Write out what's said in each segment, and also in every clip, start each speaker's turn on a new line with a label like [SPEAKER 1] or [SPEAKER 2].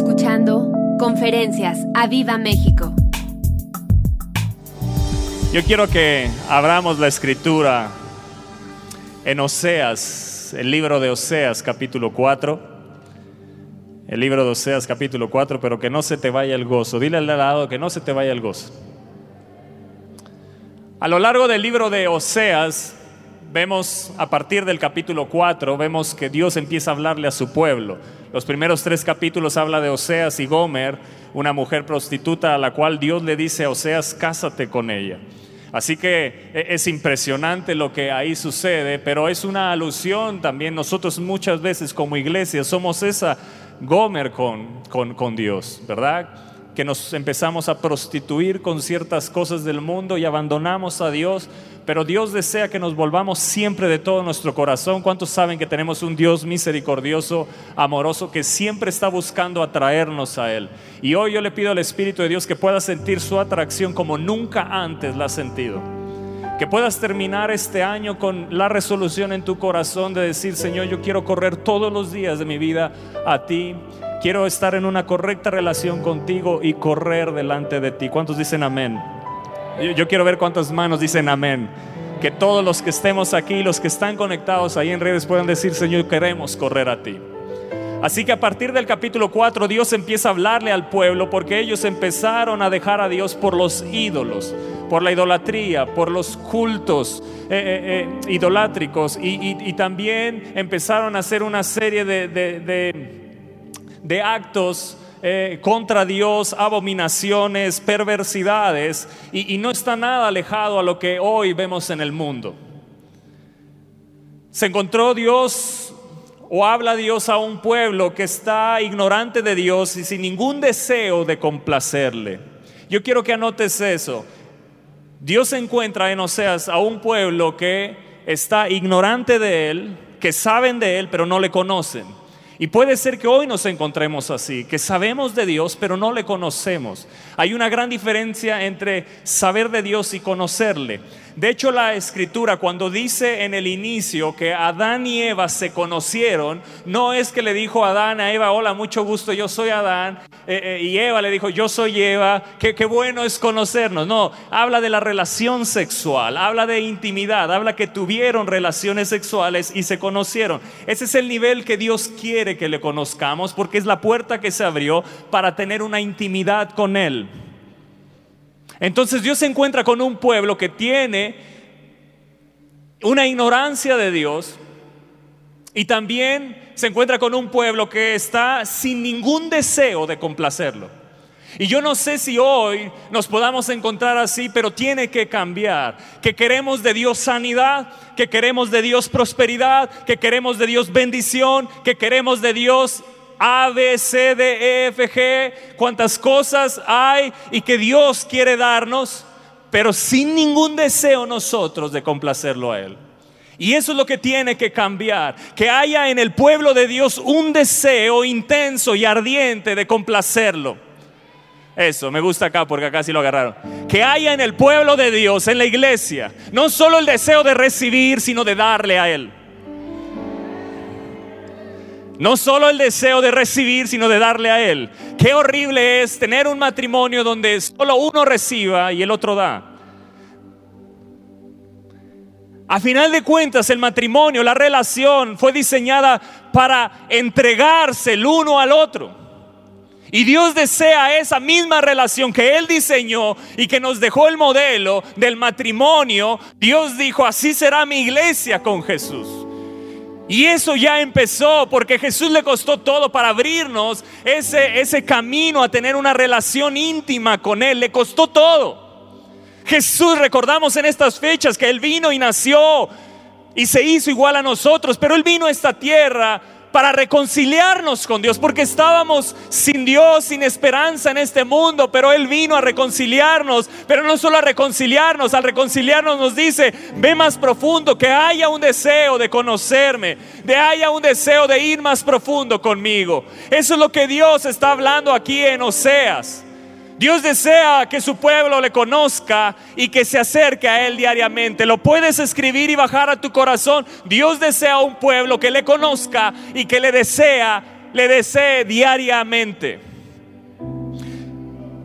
[SPEAKER 1] escuchando Conferencias a Viva México.
[SPEAKER 2] Yo quiero que abramos la escritura en Oseas, el libro de Oseas capítulo 4. El libro de Oseas capítulo 4, pero que no se te vaya el gozo. Dile al lado que no se te vaya el gozo. A lo largo del libro de Oseas, vemos a partir del capítulo 4, vemos que Dios empieza a hablarle a su pueblo. Los primeros tres capítulos habla de Oseas y Gomer, una mujer prostituta a la cual Dios le dice a Oseas, cásate con ella. Así que e, es impresionante lo que ahí sucede, pero es una alusión también. Nosotros muchas veces como iglesia somos esa Gomer con, con, con Dios, ¿verdad? Nos empezamos a prostituir con ciertas cosas del mundo y abandonamos a Dios, pero Dios desea que nos volvamos siempre de todo nuestro corazón. ¿Cuántos saben que tenemos un Dios misericordioso, amoroso, que siempre está buscando atraernos a Él? Y hoy yo le pido al Espíritu de Dios que pueda sentir su atracción como nunca antes la ha sentido. Que puedas terminar este año con la resolución en tu corazón de decir, Señor, yo quiero correr todos los días de mi vida a ti Quiero estar en una correcta relación contigo y correr delante de ti. ¿Cuántos dicen amén? Yo, quiero ver cuántas manos dicen amén. Que todos los que estemos aquí, los que están conectados ahí en redes puedan decir, Señor, queremos correr a ti. Así que a partir del capítulo 4 Dios empieza a hablarle al pueblo porque ellos empezaron a dejar a Dios por los ídolos, por la idolatría, por los cultos eh, eh, eh, idolátricos y, también empezaron a hacer una serie de de actos eh, contra Dios, abominaciones, perversidades, y, y no está nada alejado a lo que hoy vemos en el mundo. Se encontró Dios o habla Dios a un pueblo que está ignorante de Dios y sin ningún deseo de complacerle. Yo quiero que anotes eso. Dios encuentra en Oseas a un pueblo que está ignorante de Él, que saben de Él, pero no le conocen. Y puede ser que hoy nos encontremos así, que sabemos de Dios, pero no le conocemos. Hay una gran diferencia entre saber de Dios y conocerle. De hecho, la escritura cuando dice en el inicio que Adán y Eva se conocieron, no es que le dijo Adán a Eva, hola, mucho gusto, yo soy Adán, eh, eh, y Eva le dijo, yo soy Eva, qué, qué bueno es conocernos. No, habla de la relación sexual, habla de intimidad, habla que tuvieron relaciones sexuales y se conocieron. Ese es el nivel que Dios quiere que le conozcamos porque es la puerta que se abrió para tener una intimidad con Él. Entonces Dios se encuentra con un pueblo que tiene una ignorancia de Dios y también se encuentra con un pueblo que está sin ningún deseo de complacerlo. Y yo no sé si hoy nos podamos encontrar así, pero tiene que cambiar. Que queremos de Dios sanidad, que queremos de Dios prosperidad, que queremos de Dios bendición, que queremos de Dios a, B, C, D, E, F, G, cuántas cosas hay y que Dios quiere darnos, pero sin ningún deseo nosotros de complacerlo a Él. Y eso es lo que tiene que cambiar, que haya en el pueblo de Dios un deseo intenso y ardiente de complacerlo. Eso, me gusta acá porque acá sí lo agarraron. Que haya en el pueblo de Dios, en la iglesia, no solo el deseo de recibir, sino de darle a Él. No solo el deseo de recibir, sino de darle a Él. Qué horrible es tener un matrimonio donde solo uno reciba y el otro da. A final de cuentas, el matrimonio, la relación fue diseñada para entregarse el uno al otro. Y Dios desea esa misma relación que Él diseñó y que nos dejó el modelo del matrimonio. Dios dijo, así será mi iglesia con Jesús. Y eso ya empezó porque Jesús le costó todo para abrirnos ese, ese camino a tener una relación íntima con Él. Le costó todo. Jesús, recordamos en estas fechas que Él vino y nació y se hizo igual a nosotros, pero Él vino a esta tierra para reconciliarnos con Dios, porque estábamos sin Dios, sin esperanza en este mundo, pero Él vino a reconciliarnos, pero no solo a reconciliarnos, al reconciliarnos nos dice, ve más profundo, que haya un deseo de conocerme, de haya un deseo de ir más profundo conmigo. Eso es lo que Dios está hablando aquí en Oseas. Dios desea que su pueblo le conozca y que se acerque a Él diariamente. Lo puedes escribir y bajar a tu corazón. Dios desea un pueblo que le conozca y que le desea, le desee diariamente.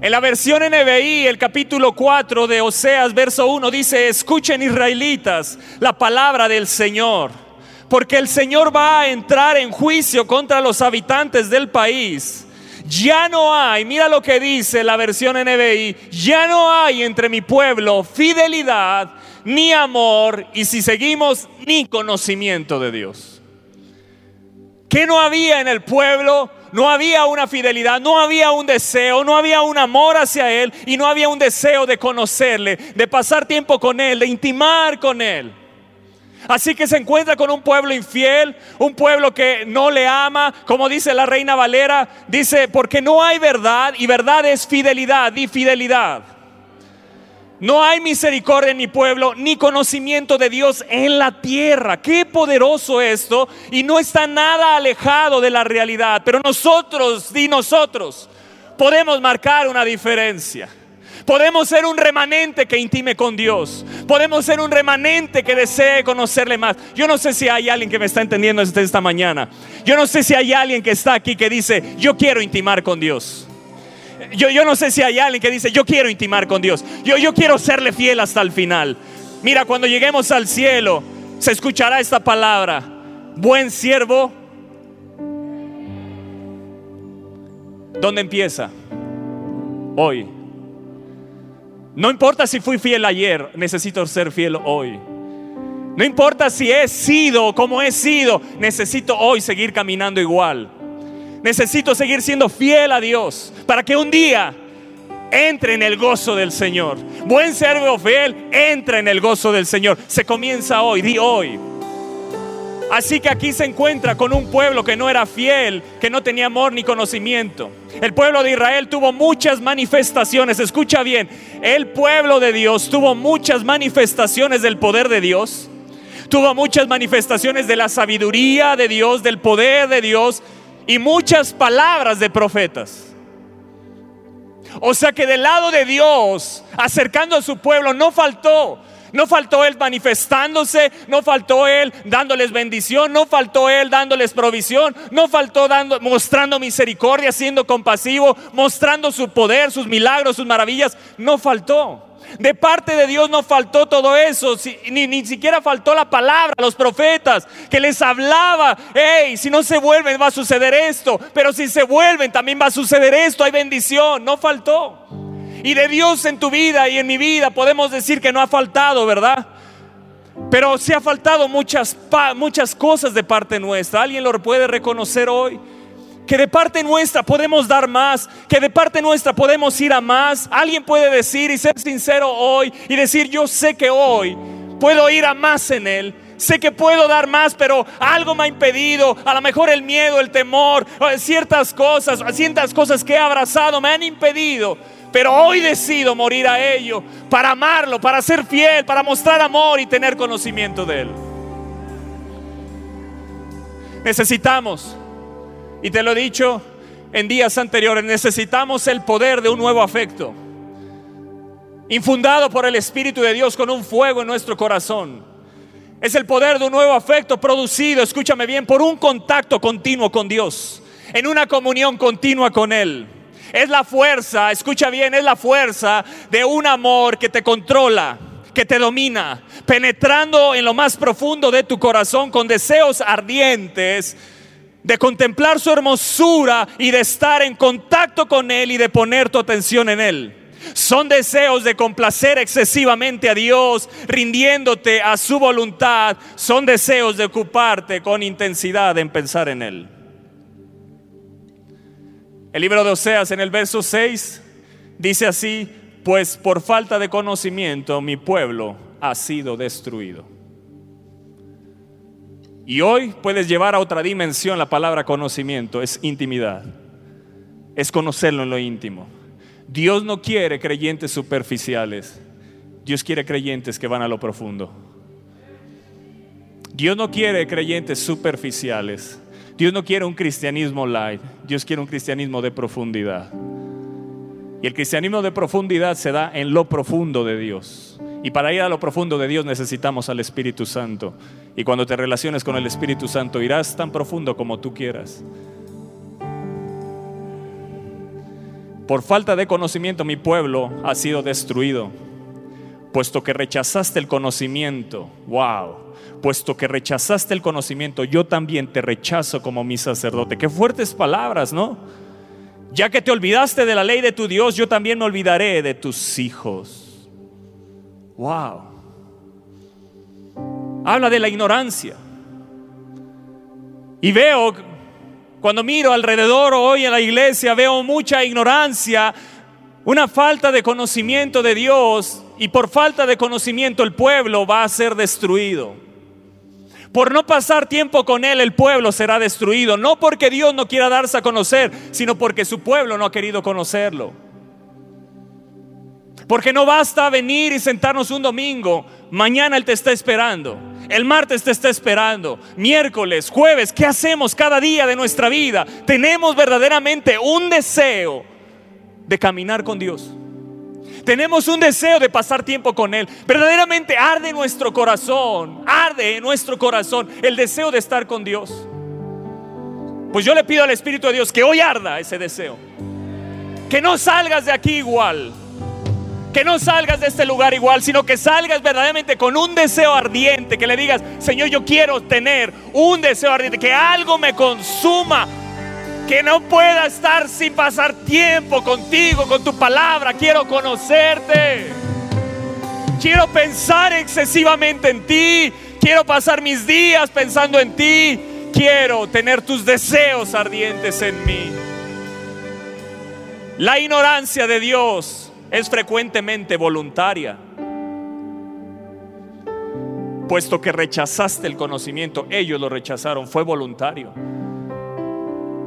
[SPEAKER 2] En la versión NBI, el capítulo 4 de Oseas, verso 1, dice, escuchen israelitas la palabra del Señor, porque el Señor va a entrar en juicio contra los habitantes del país. Ya no hay, mira lo que dice la versión NBI, ya no hay entre mi pueblo fidelidad, ni amor, y si seguimos, ni conocimiento de Dios. ¿Qué no había en el pueblo? no había una fidelidad, no había un deseo, no había un amor hacia Él y no había un deseo de conocerle, de pasar tiempo con Él, de intimar con Él. Así que se encuentra con un pueblo infiel, un pueblo que no le ama, como dice la reina Valera, dice, porque no hay verdad y verdad es fidelidad, y fidelidad. No hay misericordia en mi pueblo, ni conocimiento de Dios en la tierra. Qué poderoso esto. Y no está nada alejado de la realidad. Pero nosotros, y nosotros, podemos marcar una diferencia. Podemos ser un remanente que intime con Dios. Podemos ser un remanente que desee conocerle más. Yo no sé si hay alguien que me está entendiendo esta mañana. Yo no sé si hay alguien que está aquí que dice, yo quiero intimar con Dios. Yo, yo no sé si hay alguien que dice, yo quiero intimar con Dios. Yo, yo quiero serle fiel hasta el final. Mira, cuando lleguemos al cielo, se escuchará esta palabra. Buen siervo. ¿Dónde empieza? Hoy. No importa si fui fiel ayer, necesito ser fiel hoy. No importa si he sido como he sido, necesito hoy seguir caminando igual. Necesito seguir siendo fiel a Dios para que un día entre en el gozo del Señor. Buen servo fiel, entra en el gozo del Señor. Se comienza hoy, di hoy. Así que aquí se encuentra con un pueblo que no era fiel, que no tenía amor ni conocimiento. El pueblo de Israel tuvo muchas manifestaciones, escucha bien, el pueblo de Dios tuvo muchas manifestaciones del poder de Dios, tuvo muchas manifestaciones de la sabiduría de Dios, del poder de Dios, y muchas palabras de profetas. O sea que del lado de Dios, acercando a su pueblo, no faltó. No faltó Él manifestándose, no faltó Él dándoles bendición, no faltó Él dándoles provisión, no faltó dando, mostrando misericordia, siendo compasivo, mostrando su poder, sus milagros, sus maravillas. No faltó. De parte de Dios no faltó todo eso, ni, ni siquiera faltó la palabra los profetas que les hablaba, hey, si no se vuelven va a suceder esto, pero si se vuelven también va a suceder esto, hay bendición, no faltó. Y de Dios en tu vida y en mi vida podemos decir que no ha faltado, ¿verdad? Pero sí ha faltado muchas, muchas cosas de parte nuestra. ¿Alguien lo puede reconocer hoy? que de parte nuestra podemos dar más, que de parte nuestra podemos ir a más. Alguien puede decir y ser sincero hoy y decir, yo sé que hoy puedo ir a más en Él. Sé que puedo dar más, pero algo me ha impedido. A lo mejor el miedo, el temor, ciertas cosas, ciertas cosas que he abrazado me han impedido. Pero hoy decido morir a ello para amarlo, para ser fiel, para mostrar amor y tener conocimiento de Él. Necesitamos y te lo he dicho en días anteriores, necesitamos el poder de un nuevo afecto, infundado por el Espíritu de Dios con un fuego en nuestro corazón. Es el poder de un nuevo afecto producido, escúchame bien, por un contacto continuo con Dios, en una comunión continua con Él. Es la fuerza, escucha bien, es la fuerza de un amor que te controla, que te domina, penetrando en lo más profundo de tu corazón con deseos ardientes de contemplar su hermosura y de estar en contacto con Él y de poner tu atención en Él. Son deseos de complacer excesivamente a Dios, rindiéndote a su voluntad. Son deseos de ocuparte con intensidad en pensar en Él. El libro de Oseas en el verso 6 dice así, pues por falta de conocimiento mi pueblo ha sido destruido. Y hoy puedes llevar a otra dimensión la palabra conocimiento, es intimidad, es conocerlo en lo íntimo. Dios no quiere creyentes superficiales, Dios quiere creyentes que van a lo profundo. Dios no quiere creyentes superficiales, Dios no quiere un cristianismo light, Dios quiere un cristianismo de profundidad. Y el cristianismo de profundidad se da en lo profundo de Dios. Y para ir a lo profundo de Dios necesitamos al Espíritu Santo. Y cuando te relaciones con el Espíritu Santo irás tan profundo como tú quieras. Por falta de conocimiento mi pueblo ha sido destruido, puesto que rechazaste el conocimiento. Wow. Puesto que rechazaste el conocimiento, yo también te rechazo como mi sacerdote. Qué fuertes palabras, ¿no? Ya que te olvidaste de la ley de tu Dios, yo también me olvidaré de tus hijos. Wow. Habla de la ignorancia. Y veo cuando miro alrededor hoy en la iglesia veo mucha ignorancia, una falta de conocimiento de Dios y por falta de conocimiento el pueblo va a ser destruido. Por no pasar tiempo con Él el pueblo será destruido, no porque Dios no quiera darse a conocer, sino porque su pueblo no ha querido conocerlo. Porque no basta venir y sentarnos un domingo, mañana Él te está esperando. El martes te está esperando. Miércoles, jueves, ¿qué hacemos cada día de nuestra vida? Tenemos verdaderamente un deseo de caminar con Dios. Tenemos un deseo de pasar tiempo con Él. Verdaderamente arde nuestro corazón, arde en nuestro corazón el deseo de estar con Dios. Pues yo le pido al Espíritu de Dios que hoy arda ese deseo. Que no salgas de aquí igual que no salgas de este lugar igual, sino que salgas verdaderamente con un deseo ardiente, que le digas, Señor, yo quiero tener un deseo ardiente, que algo me consuma, que no pueda estar sin pasar tiempo contigo, con tu palabra, quiero conocerte. Quiero pensar excesivamente en ti, quiero pasar mis días pensando en ti, quiero tener tus deseos ardientes en mí. La ignorancia de Dios es frecuentemente voluntaria. Puesto que rechazaste el conocimiento, ellos lo rechazaron, fue voluntario.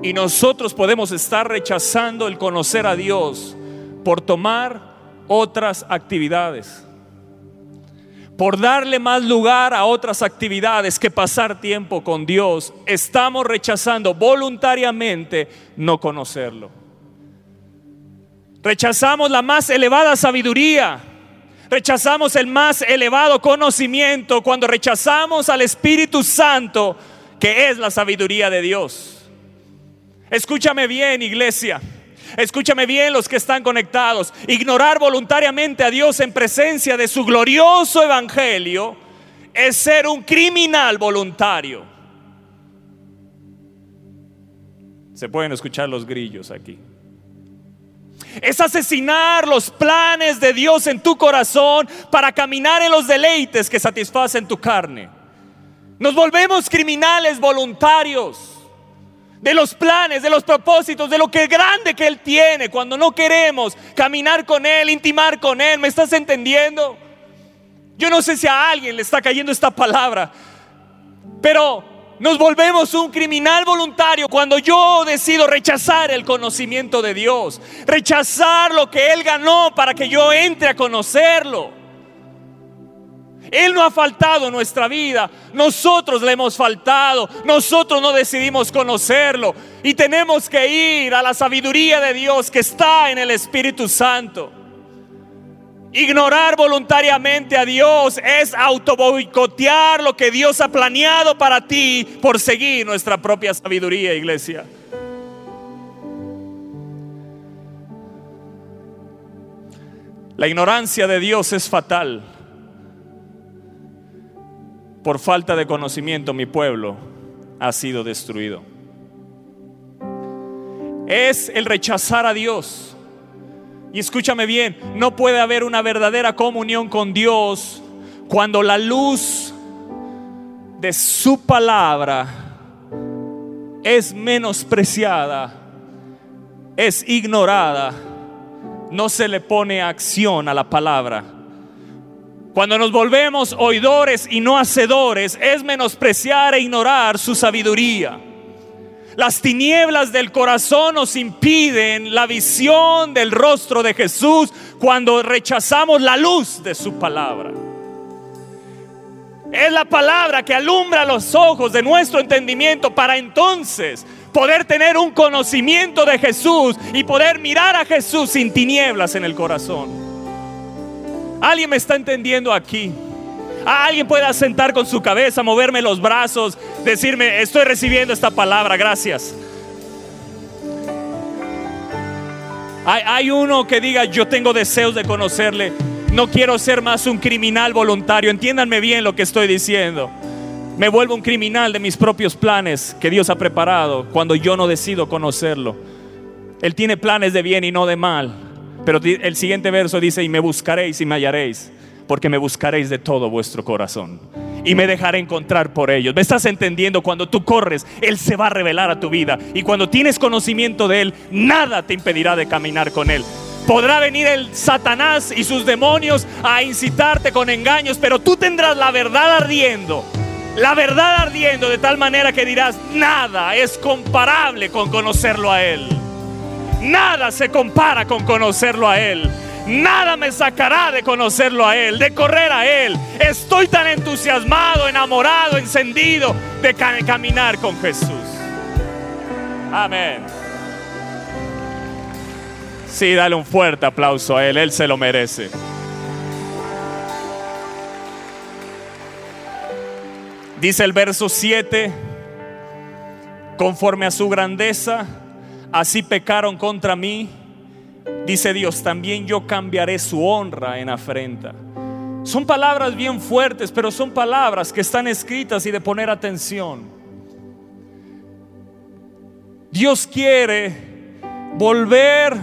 [SPEAKER 2] Y nosotros podemos estar rechazando el conocer a Dios por tomar otras actividades, por darle más lugar a otras actividades que pasar tiempo con Dios. Estamos rechazando voluntariamente no conocerlo. Rechazamos la más elevada sabiduría. Rechazamos el más elevado conocimiento cuando rechazamos al Espíritu Santo, que es la sabiduría de Dios. Escúchame bien, iglesia. Escúchame bien los que están conectados. Ignorar voluntariamente a Dios en presencia de su glorioso evangelio es ser un criminal voluntario. Se pueden escuchar los grillos aquí es asesinar los planes de Dios en tu corazón para caminar en los deleites que satisfacen tu carne. Nos volvemos criminales voluntarios de los planes, de los propósitos, de lo que grande que Él tiene cuando no queremos caminar con Él, intimar con Él. ¿Me estás entendiendo? Yo no sé si a alguien le está cayendo esta palabra, pero nos volvemos un criminal voluntario cuando yo decido rechazar el conocimiento de Dios, rechazar lo que Él ganó para que yo entre a conocerlo. Él no ha faltado en nuestra vida, nosotros le hemos faltado, nosotros no decidimos conocerlo y tenemos que ir a la sabiduría de Dios que está en el Espíritu Santo. Ignorar voluntariamente a Dios es autoboicotear lo que Dios ha planeado para ti por seguir nuestra propia sabiduría, iglesia. La ignorancia de Dios es fatal. Por falta de conocimiento mi pueblo ha sido destruido. Es el rechazar a Dios y escúchame bien, no puede haber una verdadera comunión con Dios cuando la luz de su palabra es menospreciada, es ignorada, no se le pone acción a la palabra. Cuando nos volvemos oidores y no hacedores, es menospreciar e ignorar su sabiduría. Las tinieblas del corazón nos impiden la visión del rostro de Jesús cuando rechazamos la luz de su palabra. Es la palabra que alumbra los ojos de nuestro entendimiento para entonces poder tener un conocimiento de Jesús y poder mirar a Jesús sin tinieblas en el corazón. ¿Alguien me está entendiendo aquí? Alguien puede sentar con su cabeza, moverme los brazos, decirme, estoy recibiendo esta palabra, gracias. Hay, hay uno que diga, yo tengo deseos de conocerle. No quiero ser más un criminal voluntario. Entiéndanme bien lo que estoy diciendo. Me vuelvo un criminal de mis propios planes que Dios ha preparado cuando yo no decido conocerlo. Él tiene planes de bien y no de mal. Pero el siguiente verso dice, y me buscaréis y me hallaréis, porque me buscaréis de todo vuestro corazón. Y me dejaré encontrar por ellos. ¿Me estás entendiendo? Cuando tú corres, Él se va a revelar a tu vida. Y cuando tienes conocimiento de Él, nada te impedirá de caminar con Él. Podrá venir el Satanás y sus demonios a incitarte con engaños, pero tú tendrás la verdad ardiendo la verdad ardiendo de tal manera que dirás, nada es comparable con conocerlo a Él. Nada se compara con conocerlo a Él. Nada me sacará de conocerlo a Él, de correr a Él. Estoy tan entusiasmado, enamorado, encendido de caminar con Jesús. Amén. Sí, dale un fuerte aplauso a Él, Él se lo merece. Dice el verso 7, conforme a su grandeza, así pecaron contra mí. Dice Dios, también yo cambiaré su honra en afrenta. Son palabras bien fuertes, pero son palabras que están escritas y de poner atención. Dios quiere volver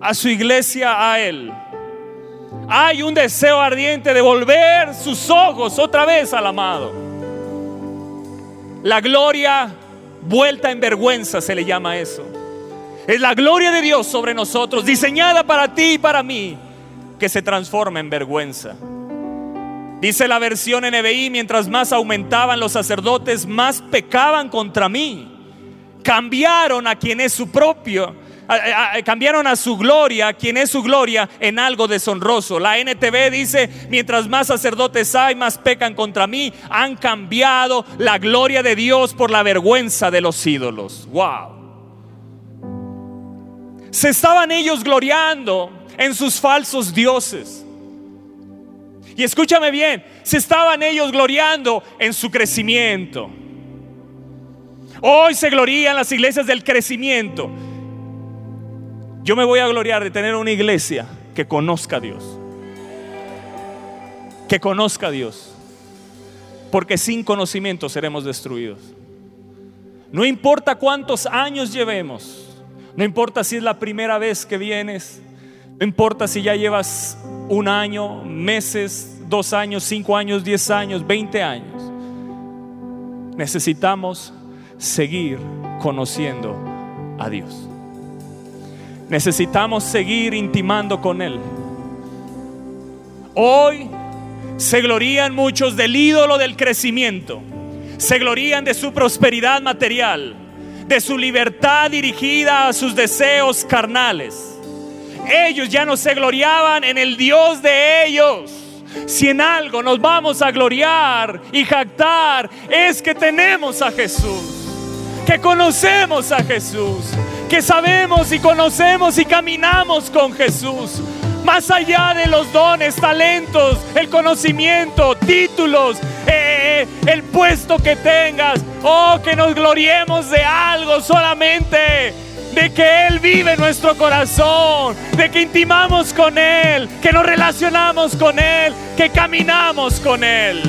[SPEAKER 2] a su iglesia a Él. Hay un deseo ardiente de volver sus ojos otra vez al amado. La gloria vuelta en vergüenza se le llama eso. Es la gloria de Dios sobre nosotros, diseñada para ti y para mí, que se transforma en vergüenza. Dice la versión NBI, mientras más aumentaban los sacerdotes, más pecaban contra mí. Cambiaron a quien es su propio cambiaron a su gloria, quien es su gloria, en algo deshonroso. La NTV dice, mientras más sacerdotes hay, más pecan contra mí. Han cambiado la gloria de Dios por la vergüenza de los ídolos. Wow. Se estaban ellos gloriando en sus falsos dioses. Y escúchame bien, se estaban ellos gloriando en su crecimiento. Hoy se glorían las iglesias del crecimiento. Yo me voy a gloriar de tener una iglesia que conozca a Dios. Que conozca a Dios. Porque sin conocimiento seremos destruidos. No importa cuántos años llevemos. No importa si es la primera vez que vienes. No importa si ya llevas un año, meses, dos años, cinco años, diez años, veinte años. Necesitamos seguir conociendo a Dios. Necesitamos seguir intimando con Él. Hoy se glorían muchos del ídolo del crecimiento. Se glorían de su prosperidad material, de su libertad dirigida a sus deseos carnales. Ellos ya no se gloriaban en el Dios de ellos. Si en algo nos vamos a gloriar y jactar, es que tenemos a Jesús, que conocemos a Jesús, que sabemos y conocemos y caminamos con Jesús. Más allá de los dones, talentos, el conocimiento, títulos, eh, el puesto que tengas, oh, que nos gloriemos de algo solamente de que Él vive en nuestro corazón, de que intimamos con Él, que nos relacionamos con Él, que caminamos con Él.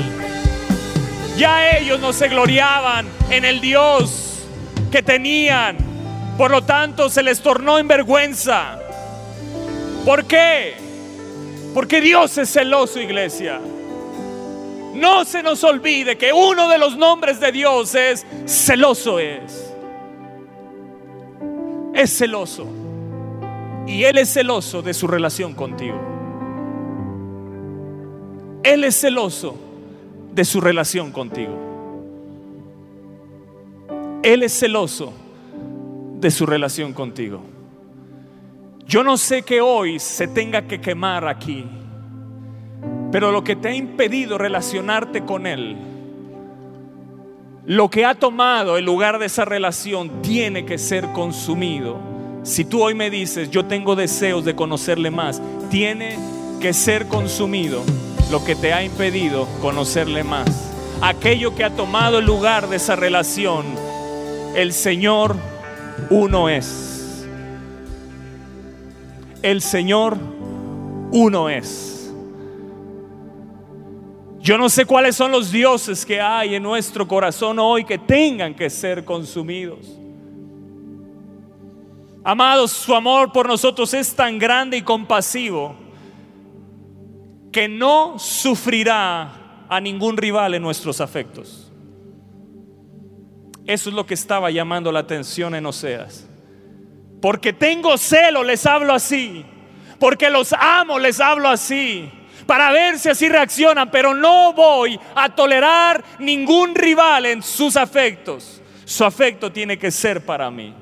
[SPEAKER 2] Ya ellos no se gloriaban en el Dios que tenían, por lo tanto, se les tornó en vergüenza. ¿Por qué? Porque Dios es celoso, iglesia. No se nos olvide que uno de los nombres de Dios es celoso es. Es celoso. Y Él es celoso de su relación contigo. Él es celoso de su relación contigo. Él es celoso de su relación contigo. Yo no sé que hoy se tenga que quemar aquí, pero lo que te ha impedido relacionarte con Él, lo que ha tomado el lugar de esa relación, tiene que ser consumido. Si tú hoy me dices, yo tengo deseos de conocerle más, tiene que ser consumido lo que te ha impedido conocerle más. Aquello que ha tomado el lugar de esa relación, el Señor uno es. el Señor uno es. Yo no sé cuáles son los dioses que hay en nuestro corazón hoy que tengan que ser consumidos. Amados, su amor por nosotros es tan grande y compasivo que no sufrirá a ningún rival en nuestros afectos. Eso es lo que estaba llamando la atención en Oseas. Porque tengo celo, les hablo así. Porque los amo, les hablo así para ver si así reaccionan, pero no voy a tolerar ningún rival en sus afectos. Su afecto tiene que ser para mí.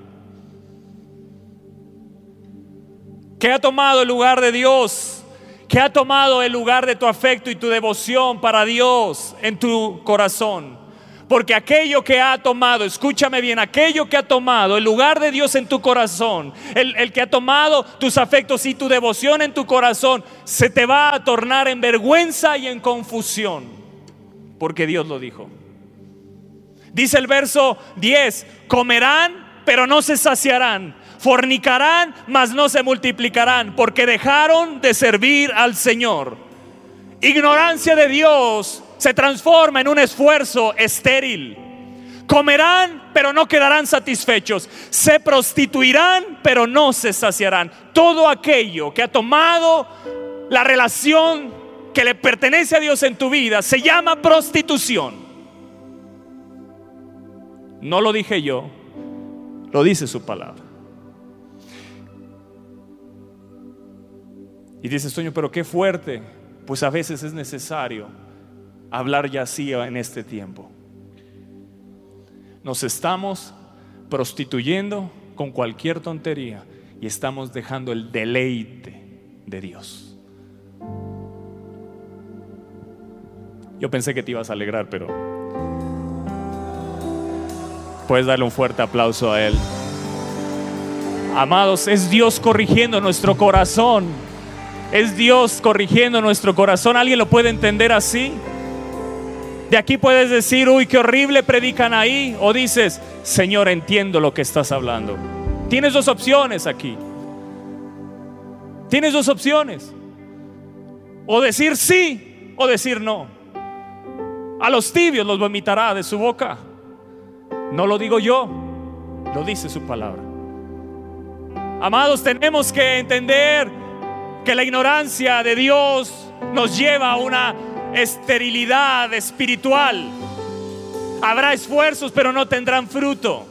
[SPEAKER 2] ¿Qué ha tomado el lugar de Dios? ¿Qué ha tomado el lugar de tu afecto y tu devoción para Dios en tu corazón? Porque aquello que ha tomado, escúchame bien, aquello que ha tomado el lugar de Dios en tu corazón, el, que ha tomado tus afectos y tu devoción en tu corazón, se te va a tornar en vergüenza y en confusión. Porque Dios lo dijo. Dice el verso 10, comerán, pero no se saciarán. Fornicarán, mas no se multiplicarán, porque dejaron de servir al Señor. Ignorancia de Dios se transforma en un esfuerzo estéril. Comerán, pero no quedarán satisfechos. Se prostituirán, pero no se saciarán. Todo aquello que ha tomado la relación que le pertenece a Dios en tu vida se llama prostitución. No lo dije yo, lo dice su palabra. Y dice, Sueño, pero qué fuerte. Pues a veces es necesario hablar ya así en este tiempo. Nos estamos prostituyendo con cualquier tontería y estamos dejando el deleite de Dios. Yo pensé que te ibas a alegrar, pero puedes darle un fuerte aplauso a Él. Amados, es Dios corrigiendo nuestro corazón. Es Dios corrigiendo nuestro corazón. ¿Alguien lo puede entender así? De aquí puedes decir, uy, qué horrible predican ahí. O dices, Señor, entiendo lo que estás hablando. Tienes dos opciones aquí. Tienes dos opciones. O decir sí o decir no. A los tibios los vomitará de su boca. No lo digo yo, lo dice su palabra. Amados, tenemos que entender que la ignorancia de Dios nos lleva a una esterilidad espiritual. Habrá esfuerzos, pero no tendrán fruto.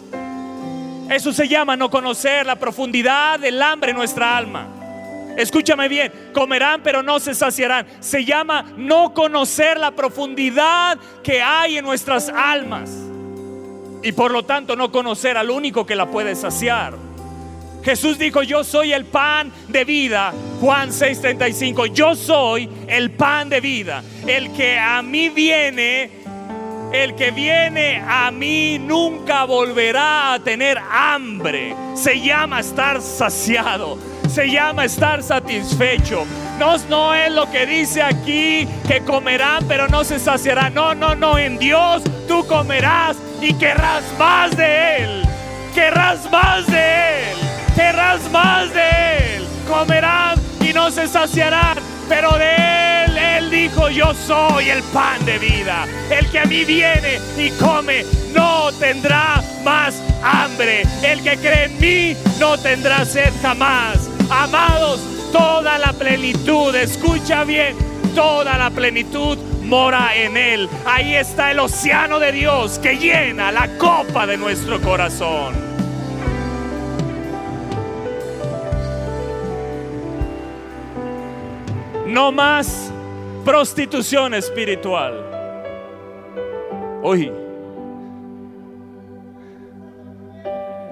[SPEAKER 2] Eso se llama no conocer la profundidad del hambre en nuestra alma. Escúchame bien, comerán pero no se saciarán. Se llama no conocer la profundidad que hay en nuestras almas. Y por lo tanto no conocer al único que la puede saciar. Jesús dijo, yo soy el pan de vida. Juan 6:35, yo soy el pan de vida. El que a mí viene, el que viene a mí nunca volverá a tener hambre. Se llama estar saciado. Se llama estar satisfecho. No, no es lo que dice aquí que comerán pero no se saciarán. No, no, no. En Dios tú comerás y querrás más de Él. Querrás más de Él se saciarán, pero de Él, Él dijo, yo soy el pan de vida. El que a mí viene y come no tendrá más hambre. El que cree en mí no tendrá sed jamás. Amados, toda la plenitud, escucha bien, toda la plenitud mora en Él. Ahí está el océano de Dios que llena la copa de nuestro corazón. No más prostitución espiritual. Uy.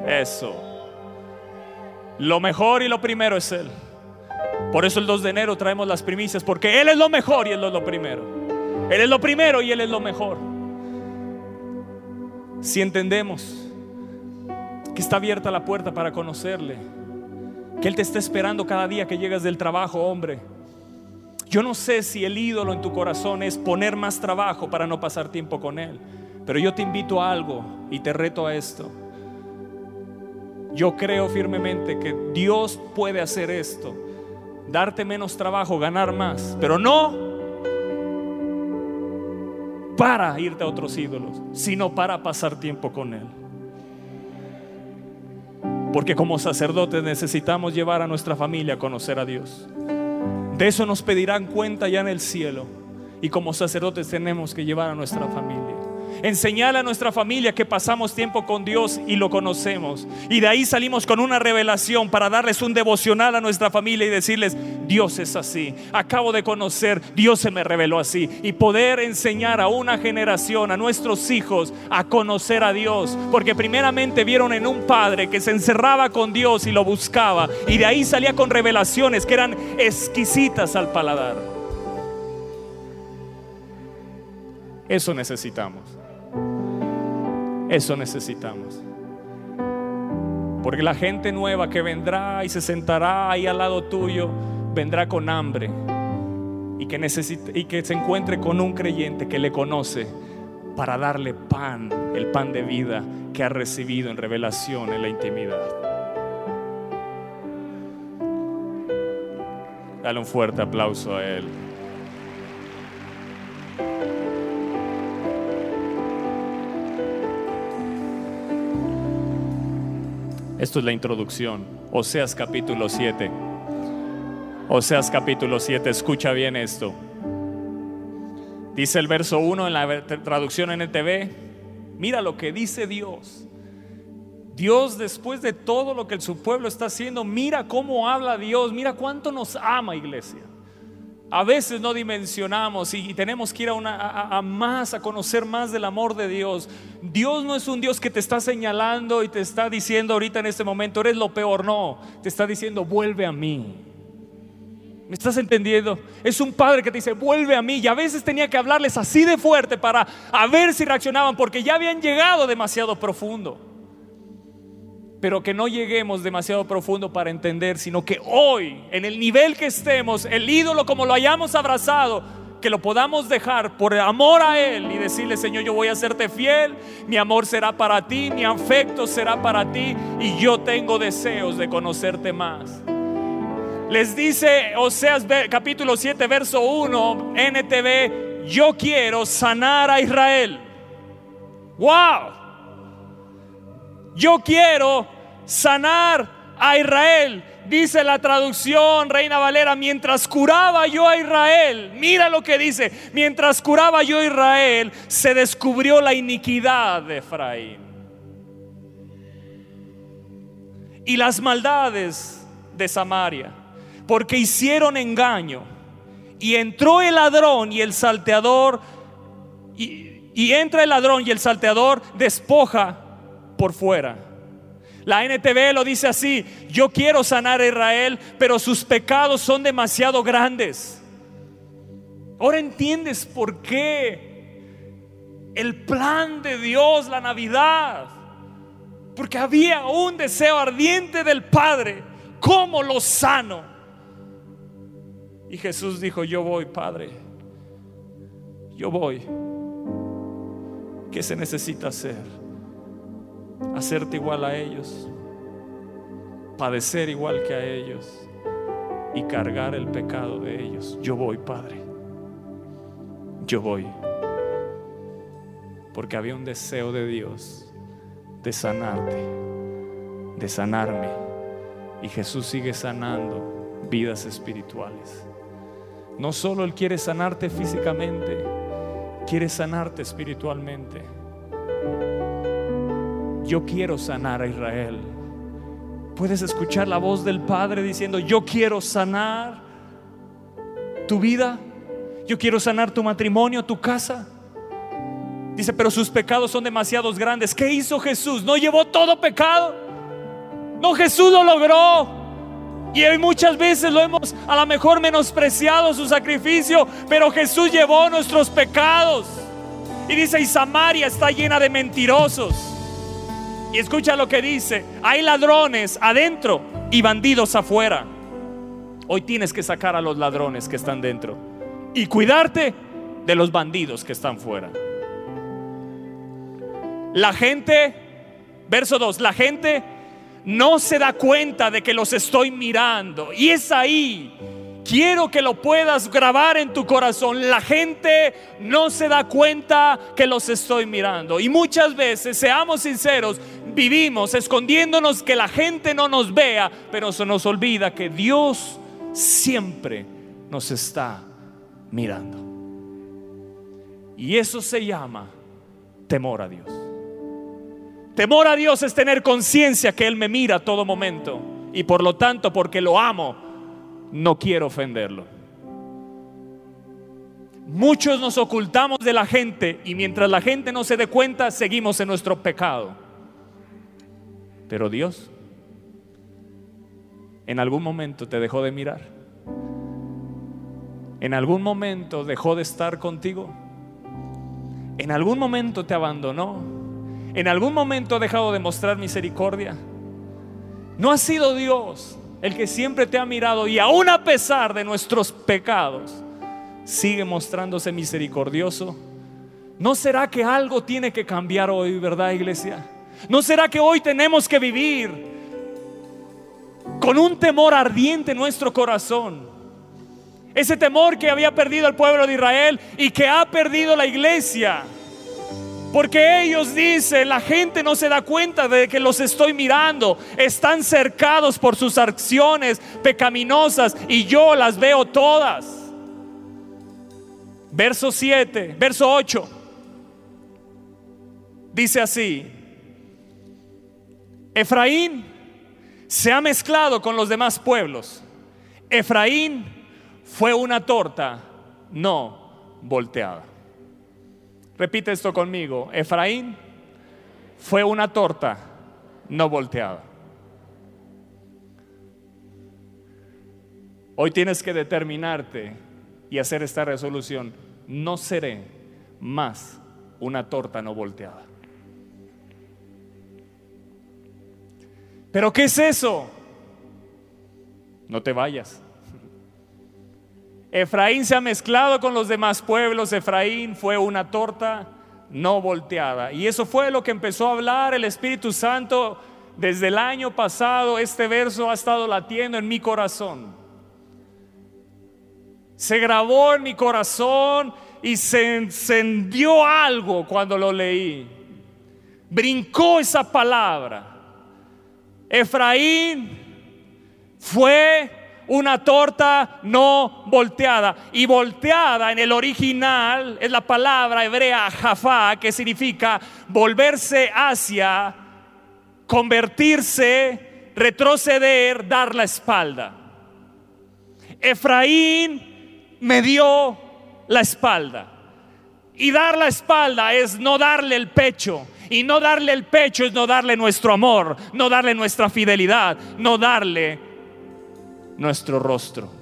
[SPEAKER 2] Eso. Lo mejor y lo primero es Él. Por eso el 2 de enero traemos las primicias, porque Él es lo mejor y Él es lo primero. Él es lo primero y Él es lo mejor. Si entendemos que está abierta la puerta para conocerle, que Él te está esperando cada día que llegas del trabajo, hombre yo no sé si el ídolo en tu corazón es poner más trabajo para no pasar tiempo con Él, pero yo te invito a algo y te reto a esto. Yo creo firmemente que Dios puede hacer esto darte menos trabajo, ganar más, pero no para irte a otros ídolos, sino para pasar tiempo con Él. Porque como sacerdotes necesitamos llevar a nuestra familia a conocer a Dios. De eso nos pedirán cuenta ya en el cielo. Y como sacerdotes tenemos que llevar a nuestra familia. Enseñar a nuestra familia que pasamos tiempo con Dios y lo conocemos. Y de ahí salimos con una revelación para darles un devocional a nuestra familia y decirles, Dios es así. Acabo de conocer, Dios se me reveló así. Y poder enseñar a una generación, a nuestros hijos, a conocer a Dios. Porque primeramente vieron en un padre que se encerraba con Dios y lo buscaba. Y de ahí salía con revelaciones que eran exquisitas al paladar. Eso necesitamos. Eso necesitamos. Porque la gente nueva que vendrá y se sentará ahí al lado tuyo, vendrá con hambre y que, necesite, y que se encuentre con un creyente que le conoce para darle pan, el pan de vida que ha recibido en revelación, en la intimidad. Dale un fuerte aplauso a Él. Esto es la introducción. Oseas capítulo 7. Oseas capítulo 7. Escucha bien esto. Dice el verso 1 en la traducción NTV. Mira lo que dice Dios. Dios después de todo lo que su pueblo está haciendo, mira cómo habla Dios, mira cuánto nos ama iglesia. A veces no dimensionamos y tenemos que ir a, más, a conocer más del amor de Dios. Dios no es un Dios que te está señalando y te está diciendo ahorita en este momento, eres lo peor, no. Te está diciendo, vuelve a mí. ¿Me estás entendiendo? Es un padre que te dice, vuelve a mí. Y a veces tenía que hablarles así de fuerte para a ver si reaccionaban, porque ya habían llegado demasiado profundo pero que no lleguemos demasiado profundo para entender, sino que hoy, en el nivel que estemos, el ídolo como lo hayamos abrazado, que lo podamos dejar por amor a Él y decirle, Señor, yo voy a serte fiel, mi amor será para ti, mi afecto será para ti y yo tengo deseos de conocerte más. Les dice Oseas capítulo 7, verso 1, NTV, yo quiero sanar a Israel. ¡Wow! Yo quiero sanar a Israel. Dice la traducción Reina Valera, mientras curaba yo a Israel, mira lo que dice, mientras curaba yo a Israel, se descubrió la iniquidad de Efraín. Y las maldades de Samaria, porque hicieron engaño. Y entró el ladrón y el salteador, y, y entra el ladrón y el salteador despoja por fuera. La NTV lo dice así, yo quiero sanar a Israel, pero sus pecados son demasiado grandes. Ahora entiendes por qué el plan de Dios, la Navidad, porque había un deseo ardiente del Padre, ¿cómo lo sano? Y Jesús dijo, yo voy, Padre, yo voy. ¿Qué se necesita hacer? Hacerte igual a ellos, padecer igual que a ellos y cargar el pecado de ellos. Yo voy, Padre. Yo voy. Porque había un deseo de Dios de sanarte, de sanarme. Y Jesús sigue sanando vidas espirituales. No solo Él quiere sanarte físicamente, quiere sanarte espiritualmente yo quiero sanar a Israel. Puedes escuchar la voz del Padre diciendo, yo quiero sanar tu vida, yo quiero sanar tu matrimonio, tu casa. Dice, pero sus pecados son demasiados grandes. ¿Qué hizo Jesús? ¿No llevó todo pecado? No, Jesús lo logró. Y muchas veces lo hemos a lo mejor menospreciado su sacrificio, pero Jesús llevó nuestros pecados. Y dice, y Samaria está llena de mentirosos. Y escucha lo que dice, hay ladrones adentro y bandidos afuera. Hoy tienes que sacar a los ladrones que están dentro y cuidarte de los bandidos que están fuera. La gente, verso 2, la gente no se da cuenta de que los estoy mirando. Y es ahí Quiero que lo puedas grabar en tu corazón. La gente no se da cuenta que los estoy mirando. Y muchas veces, seamos sinceros, vivimos escondiéndonos que la gente no nos vea, pero se nos olvida que Dios siempre nos está mirando. Y eso se llama temor a Dios. Temor a Dios es tener conciencia que Él me mira a todo momento. Y por lo tanto, porque lo amo, no quiero ofenderlo. Muchos nos ocultamos de la gente y mientras la gente no se dé cuenta, seguimos en nuestro pecado. Pero Dios en algún momento te dejó de mirar. En algún momento dejó de estar contigo. En algún momento te abandonó. En algún momento ha dejado de mostrar misericordia. No ha sido Dios el que siempre te ha mirado y aún a pesar de nuestros pecados, sigue mostrándose misericordioso. ¿No será que algo tiene que cambiar hoy, verdad, iglesia? ¿No será que hoy tenemos que vivir con un temor ardiente en nuestro corazón? Ese temor que había perdido el pueblo de Israel y que ha perdido la iglesia. Porque ellos dicen, la gente no se da cuenta de que los estoy mirando. Están cercados por sus acciones pecaminosas y yo las veo todas. Verso 7, verso 8. Dice así, Efraín se ha mezclado con los demás pueblos. Efraín fue una torta no volteada. Repite esto conmigo. Efraín fue una torta no volteada. Hoy tienes que determinarte y hacer esta resolución. No seré más una torta no volteada. ¿Pero qué es eso? No te vayas. Efraín se ha mezclado con los demás pueblos, Efraín fue una torta no volteada. Y eso fue lo que empezó a hablar el Espíritu Santo desde el año pasado. Este verso ha estado latiendo en mi corazón. Se grabó en mi corazón y se encendió algo cuando lo leí. Brincó esa palabra. Efraín fue una torta no volteada. Y volteada en el original es la palabra hebrea jafá, que significa volverse hacia, convertirse, retroceder, dar la espalda. Efraín me dio la espalda. Y dar la espalda es no darle el pecho. Y no darle el pecho es no darle nuestro amor, no darle nuestra fidelidad, no darle nuestro rostro.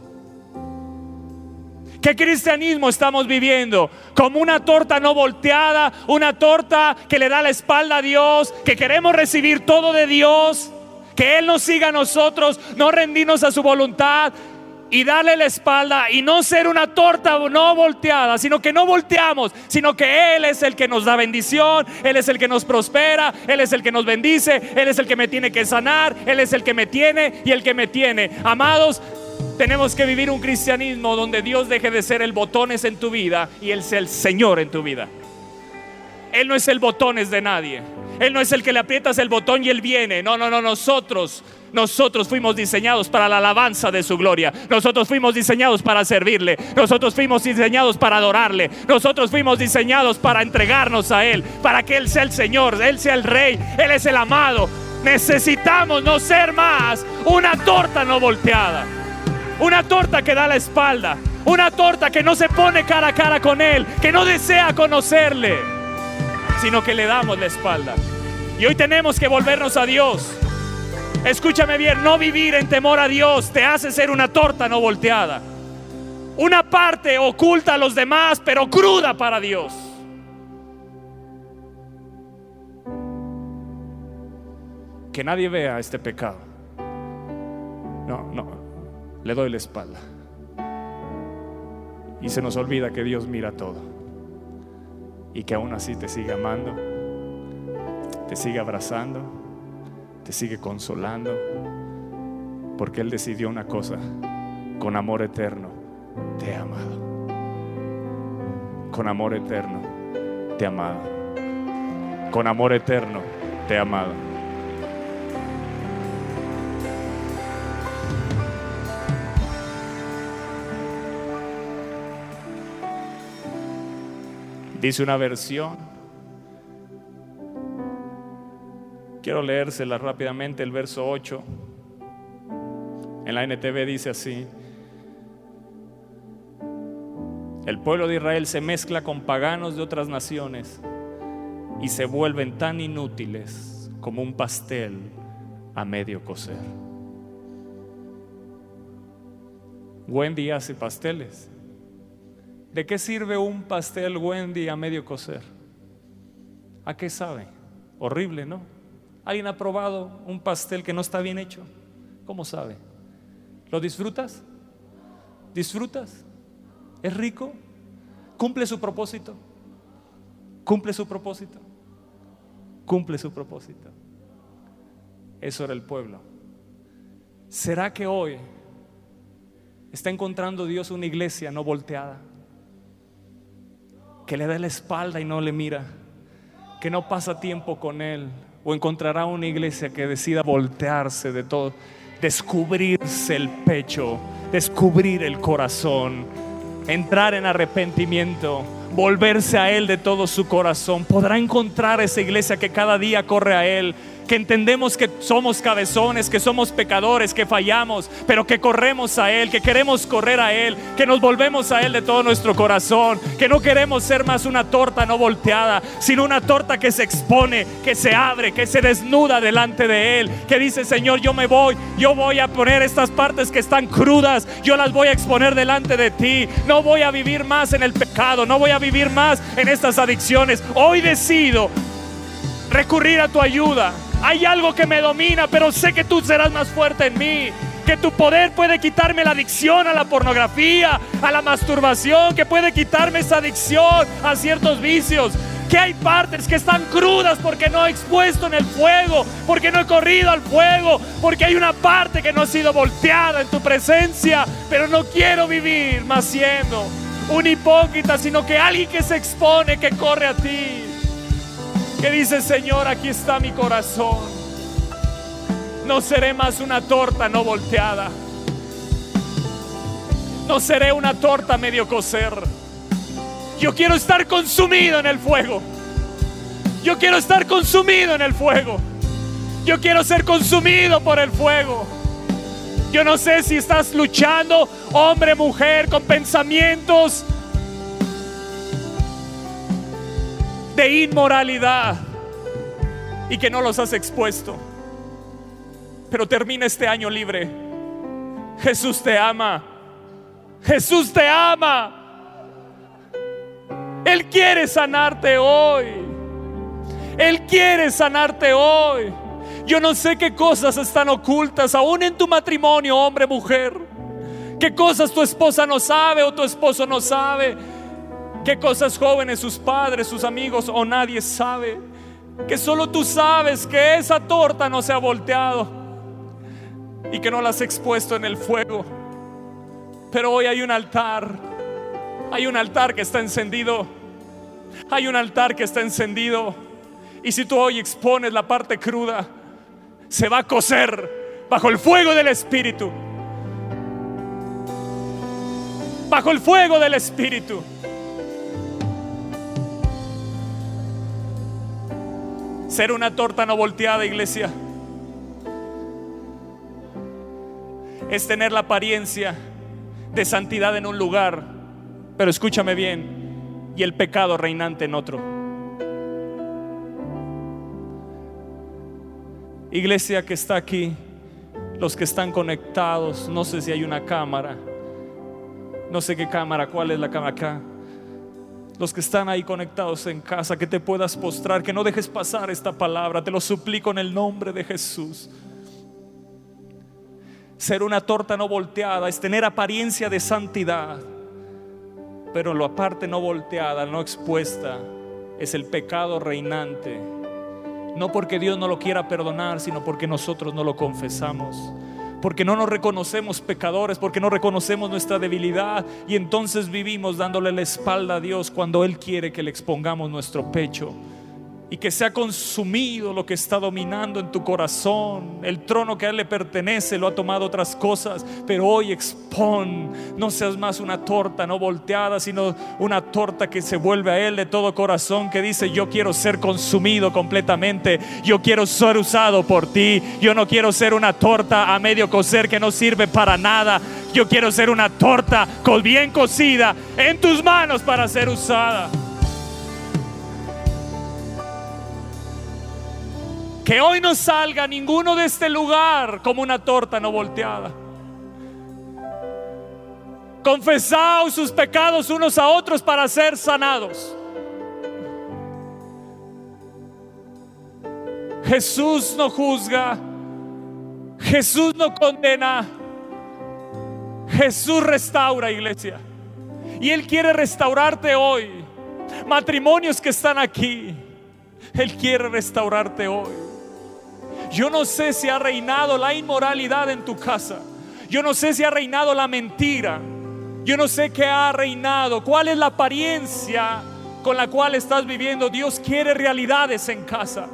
[SPEAKER 2] ¿Qué cristianismo estamos viviendo? Como una torta no volteada, una torta que le da la espalda a Dios, que queremos recibir todo de Dios, que Él nos siga a nosotros, no rendirnos a su voluntad, y darle la espalda y no ser una torta no volteada, sino que no volteamos, sino que Él es el que nos da bendición, Él es el que nos prospera, Él es el que nos bendice, Él es el que me tiene que sanar, Él es el que me tiene y el que me tiene. Amados, tenemos que vivir un cristianismo donde Dios deje de ser el botones en tu vida y Él sea el Señor en tu vida. Él no es el botones de nadie. Él no es el que le aprietas el botón y Él viene. No, no, no, nosotros nosotros fuimos diseñados para la alabanza de su gloria. Nosotros fuimos diseñados para servirle. Nosotros fuimos diseñados para adorarle. Nosotros fuimos diseñados para entregarnos a Él. Para que Él sea el Señor, Él sea el Rey, Él es el amado. Necesitamos no ser más una torta no volteada. Una torta que da la espalda. Una torta que no se pone cara a cara con Él. Que no desea conocerle. Sino que le damos la espalda. Y hoy tenemos que volvernos a Dios. Escúchame bien, no vivir en temor a Dios te hace ser una torta no volteada. Una parte oculta a los demás, pero cruda para Dios. Que nadie vea este pecado. No, no, le doy la espalda. Y se nos olvida que Dios mira todo. Y que aún así te sigue amando, te sigue abrazando te sigue consolando, porque Él decidió una cosa, con amor eterno te he amado. Con amor eterno te he amado. Con amor eterno te he amado. Dice una versión. Quiero leérsela rápidamente, el verso 8. En la NTV dice así. El pueblo de Israel se mezcla con paganos de otras naciones y se vuelven tan inútiles como un pastel a medio cocer. Wendy hace pasteles. ¿De qué sirve un pastel Wendy a medio cocer? ¿A qué sabe? Horrible, ¿no? ¿Alguien ha probado un pastel que no está bien hecho? ¿Cómo sabe? ¿Lo disfrutas? ¿Disfrutas? ¿Es rico? ¿Cumple su propósito? ¿Cumple su propósito? Cumple su propósito. Eso era el pueblo. ¿Será que hoy está encontrando Dios una iglesia no volteada? Que le da la espalda y no le mira. Que no pasa tiempo con Él. O encontrará una iglesia que decida voltearse de todo. Descubrirse el pecho. Descubrir el corazón entrar en arrepentimiento, volverse a Él de todo su corazón, podrá encontrar esa iglesia que cada día corre a Él, que entendemos que somos cabezones, que somos pecadores, que fallamos, pero que corremos a Él, que queremos correr a Él, que nos volvemos a Él de todo nuestro corazón, que no queremos ser más una torta no volteada, sino una torta que se expone, que se abre, que se desnuda delante de Él, que dice, Señor, yo me voy, yo voy a poner estas partes que están crudas, yo las voy a exponer delante de ti, no voy a vivir más en el pecado, no voy a vivir más en estas adicciones, hoy decido recurrir a tu ayuda. Hay algo que me domina, pero sé que tú serás más fuerte en mí. Que tu poder puede quitarme la adicción a la pornografía, a la masturbación, que puede quitarme esa adicción a ciertos vicios. Que hay partes que están crudas porque no he expuesto en el fuego, porque no he corrido al fuego, porque hay una parte que no ha sido volteada en tu presencia, pero no quiero vivir más siendo un hipócrita, sino que alguien que se expone, que corre a ti que dice, Señor, aquí está mi corazón. No seré más una torta no volteada. No seré una torta medio coser. Yo quiero estar consumido en el fuego. Yo quiero estar consumido en el fuego. Yo quiero ser consumido por el fuego. Yo no sé si estás luchando, hombre, mujer, con pensamientos de inmoralidad y que no los has expuesto. Pero termina este año libre. Jesús te ama. Jesús te ama. Él quiere sanarte hoy. Él quiere sanarte hoy. Yo no sé qué cosas están ocultas aún en tu matrimonio, hombre, mujer. ¿Qué cosas tu esposa no sabe o tu esposo no sabe? ¿Qué cosas jóvenes sus padres, sus amigos o nadie sabe? Que solo tú sabes que esa torta no se ha volteado y que no la has expuesto en el fuego. Pero hoy hay un altar, hay un altar que está encendido, hay un altar que está encendido. Y si tú hoy expones la parte cruda, se va a cocer bajo el fuego del Espíritu. Bajo el fuego del Espíritu. Ser una torta no volteada, iglesia, es tener la apariencia de santidad en un lugar, pero escúchame bien, y el pecado reinante en otro. Iglesia que está aquí, los que están conectados, no sé si hay una cámara, no sé qué cámara, cuál es la cámara acá los que están ahí conectados en casa, que te puedas postrar, que no dejes pasar esta palabra, te lo suplico en el nombre de Jesús. Ser una torta no volteada es tener apariencia de santidad, pero lo aparte no volteada, no expuesta, es el pecado reinante. No porque Dios no lo quiera perdonar, sino porque nosotros no lo confesamos porque no nos reconocemos pecadores, porque no reconocemos nuestra debilidad. Y entonces vivimos dándole la espalda a Dios cuando Él quiere que le expongamos nuestro pecho y que sea consumido lo que está dominando en tu corazón. El trono que a Él le pertenece lo ha tomado otras cosas, pero hoy expon, no seas más una torta no volteada, sino una torta que se vuelve a Él de todo corazón, que dice, yo quiero ser consumido completamente, yo quiero ser usado por ti, yo no quiero ser una torta a medio cocer que no sirve para nada, yo quiero ser una torta bien cocida en tus manos para ser usada. Que hoy no salga ninguno de este lugar como una torta no volteada. Confesaos sus pecados unos a otros para ser sanados. Jesús no juzga. Jesús no condena. Jesús restaura, iglesia. Y Él quiere restaurarte hoy. Matrimonios que están aquí. Él quiere restaurarte hoy. Yo no sé si ha reinado la inmoralidad en tu casa. Yo no sé si ha reinado la mentira. Yo no sé qué ha reinado. ¿Cuál es la apariencia con la cual estás viviendo? Dios quiere realidades en casa.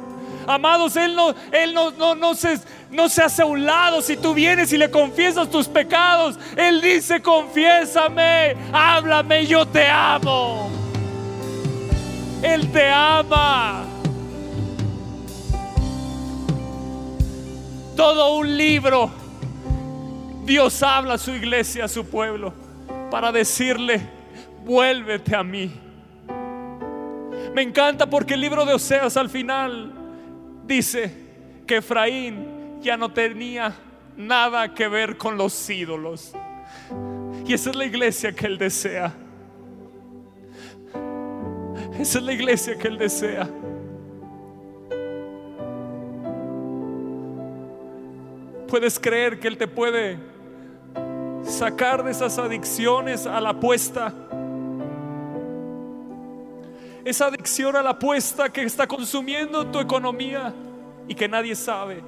[SPEAKER 2] Amados, Él no, Él no, no, no, se, no se hace a un lado si tú vienes y le confiesas tus pecados. Él dice, confiésame, háblame, yo te amo. Él te ama. Todo un libro, Dios habla a su iglesia, a su pueblo, para decirle, vuélvete a mí. Me encanta porque el libro de Oseas al final dice que Efraín ya no tenía nada que ver con los ídolos. Y esa es la iglesia que él desea. Esa es la iglesia que él desea. Puedes creer que Él te puede sacar de esas adicciones a la apuesta. Esa adicción a la apuesta que está consumiendo tu economía y que nadie sabe,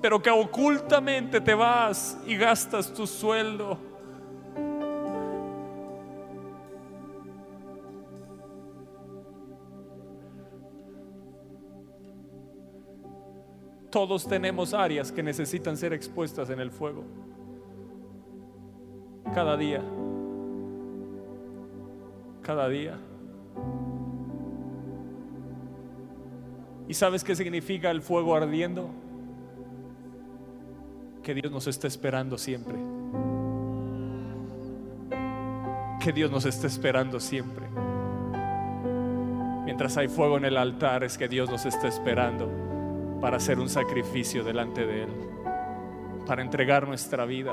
[SPEAKER 2] pero que ocultamente te vas y gastas tu sueldo. Todos tenemos áreas que necesitan ser expuestas en el fuego. Cada día. Cada día. ¿Y sabes qué significa el fuego ardiendo? Que Dios nos está esperando siempre. Que Dios nos está esperando siempre. Mientras hay fuego en el altar es que Dios nos está esperando para hacer un sacrificio delante de Él, para entregar nuestra vida.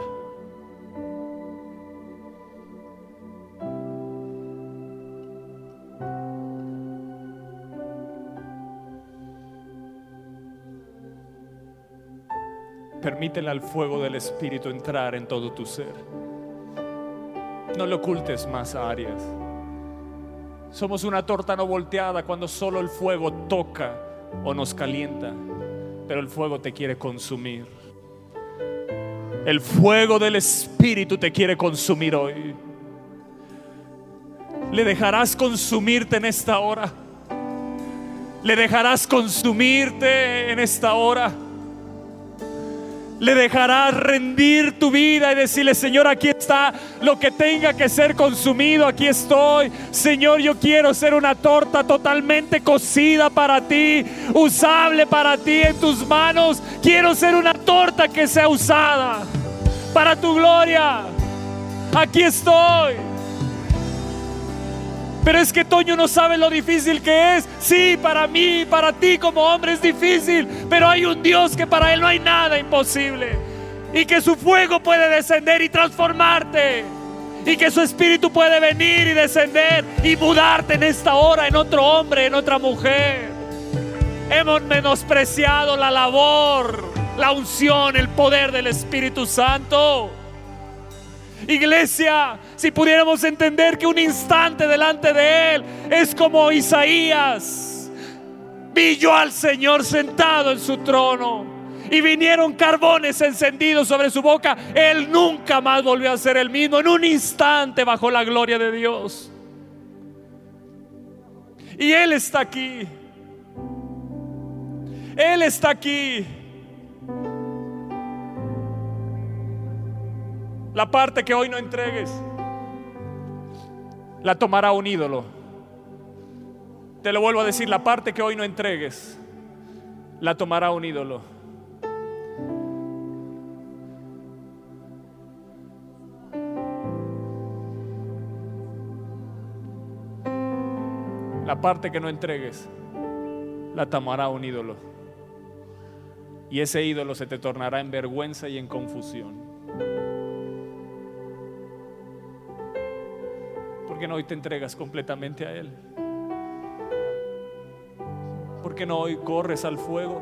[SPEAKER 2] Permítele al fuego del Espíritu entrar en todo tu ser. No le ocultes más áreas. Somos una torta no volteada cuando solo el fuego toca o nos calienta pero el fuego te quiere consumir. El fuego del Espíritu te quiere consumir hoy. Le dejarás consumirte en esta hora. Le dejarás consumirte en esta hora le dejarás rendir tu vida y decirle, Señor, aquí está lo que tenga que ser consumido, aquí estoy. Señor, yo quiero ser una torta totalmente cocida para ti, usable para ti en tus manos. Quiero ser una torta que sea usada para tu gloria. Aquí estoy. Pero es que Toño no sabe lo difícil que es. Sí, para mí, para ti como hombre es difícil. Pero hay un Dios que para Él no hay nada imposible. Y que su fuego puede descender y transformarte. Y que su espíritu puede venir y descender y mudarte en esta hora en otro hombre, en otra mujer. Hemos menospreciado la labor, la unción, el poder del Espíritu Santo. Iglesia, si pudiéramos entender que un instante delante de Él es como Isaías, vi yo al Señor sentado en su trono y vinieron carbones encendidos sobre su boca, él nunca más volvió a ser el mismo. En un instante bajo la gloria de Dios. Y Él está aquí. Él está aquí. La parte que hoy no entregues, la tomará un ídolo. Te lo vuelvo a decir, la parte que hoy no entregues, la tomará un ídolo. La parte que no entregues, la tomará un ídolo. Y ese ídolo se te tornará en vergüenza y en confusión. Qué no hoy te entregas completamente a Él? ¿Por qué no hoy corres al fuego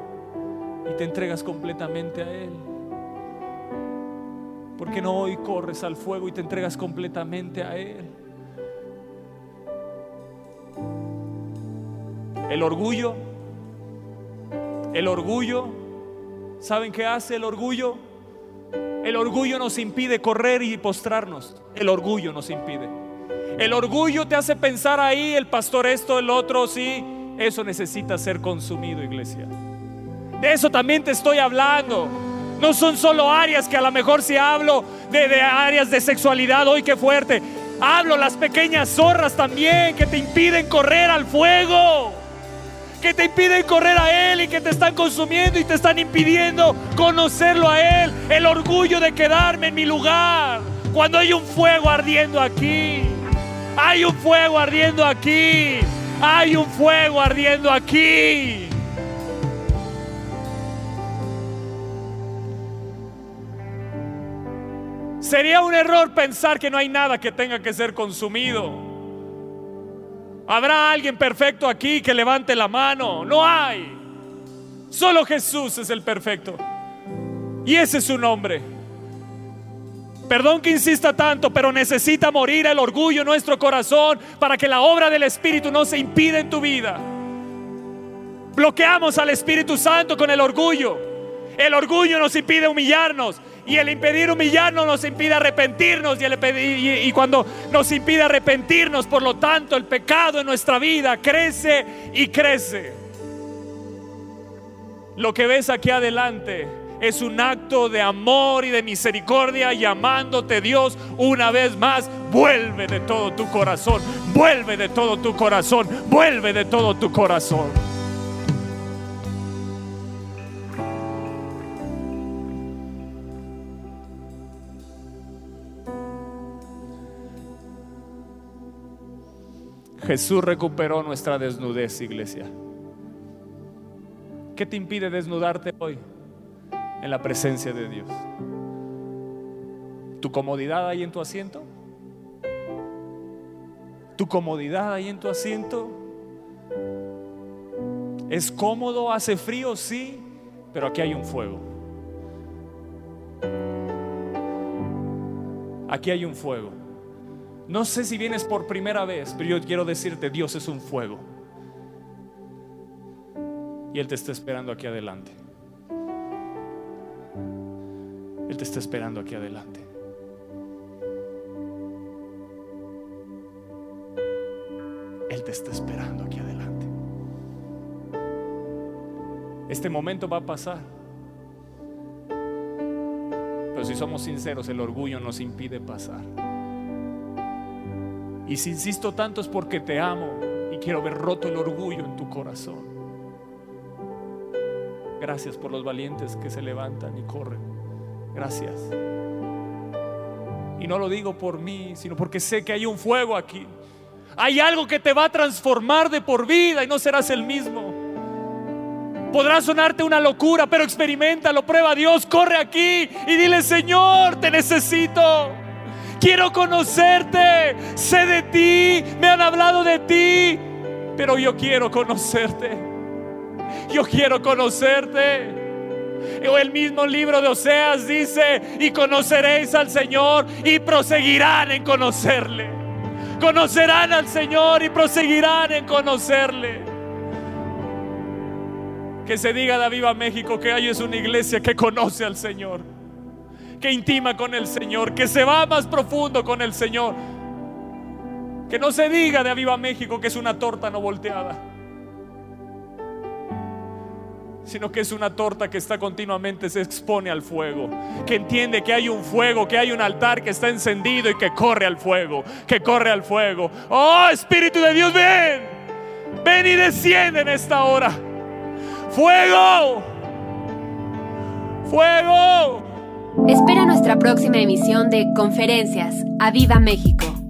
[SPEAKER 2] y te entregas completamente a Él? ¿Por qué no hoy corres al fuego y te entregas completamente a Él? El orgullo, el orgullo, ¿saben qué hace el orgullo? El orgullo nos impide correr y postrarnos. El orgullo nos impide. El orgullo te hace pensar ahí, el pastor esto, el otro, sí. Eso necesita ser consumido, iglesia. De eso también te estoy hablando. No son solo áreas que a lo mejor si hablo de, de áreas de sexualidad, hoy qué fuerte. Hablo las pequeñas zorras también que te impiden correr al fuego que te impiden correr a Él y que te están consumiendo y te están impidiendo conocerlo a Él. El orgullo de quedarme en mi lugar cuando hay un fuego ardiendo aquí. Hay un fuego ardiendo aquí. Hay un fuego ardiendo aquí. Sería un error pensar que no hay nada que tenga que ser consumido. ¿Habrá alguien perfecto aquí que levante la mano? No hay. Solo Jesús es el perfecto. Y ese es su nombre. Perdón que insista tanto, pero necesita morir el orgullo en nuestro corazón para que la obra del Espíritu no se impida en tu vida. Bloqueamos al Espíritu Santo con el orgullo. El orgullo nos impide humillarnos y el impedir humillarnos nos impide arrepentirnos y, y, cuando nos impide arrepentirnos, por lo tanto, el pecado en nuestra vida crece y crece. Lo que ves aquí adelante es un acto de amor y de misericordia llamándote Dios una vez más. Vuelve de todo tu corazón, vuelve de todo tu corazón, vuelve de todo tu corazón. Jesús recuperó nuestra desnudez, iglesia. ¿Qué te impide desnudarte hoy? En la presencia de Dios. ¿Tu comodidad ahí en tu asiento? ¿Tu comodidad ahí en tu asiento? ¿Es cómodo? ¿Hace frío? Sí, pero aquí hay un fuego. Aquí hay un fuego. No sé si vienes por primera vez, pero yo quiero decirte, Dios es un fuego. Y Él te está esperando aquí adelante. Él te está esperando aquí adelante. Él te está esperando aquí adelante. Este momento va a pasar. Pero si somos sinceros, el orgullo nos impide pasar. Y si insisto tanto es porque te amo y quiero ver roto el orgullo en tu corazón. Gracias por los valientes que se levantan y corren. Gracias. Y no lo digo por mí, sino porque sé que hay un fuego aquí. Hay algo que te va a transformar de por vida y no serás el mismo. Podrá sonarte una locura, pero experimentalo, prueba Dios, corre aquí y dile, Señor, te necesito. Quiero conocerte, sé de ti, me han hablado de ti, pero yo quiero conocerte. Yo quiero conocerte. O el mismo libro de Oseas dice, y conoceréis al Señor y proseguirán en conocerle. Conocerán al Señor y proseguirán en conocerle. Que se diga de Aviva México que hay es una iglesia que conoce al Señor, que intima con el Señor, que se va más profundo con el Señor. Que no se diga de Aviva México que es una torta no volteada, sino que es una torta que está continuamente se expone al fuego, que entiende que hay un fuego, que hay un altar que está encendido y que corre al fuego, que corre al fuego. Oh Espíritu de Dios, ven, ven y desciende en esta hora. Fuego, fuego.
[SPEAKER 1] Espera nuestra próxima emisión de Conferencias. ¡A Viva México!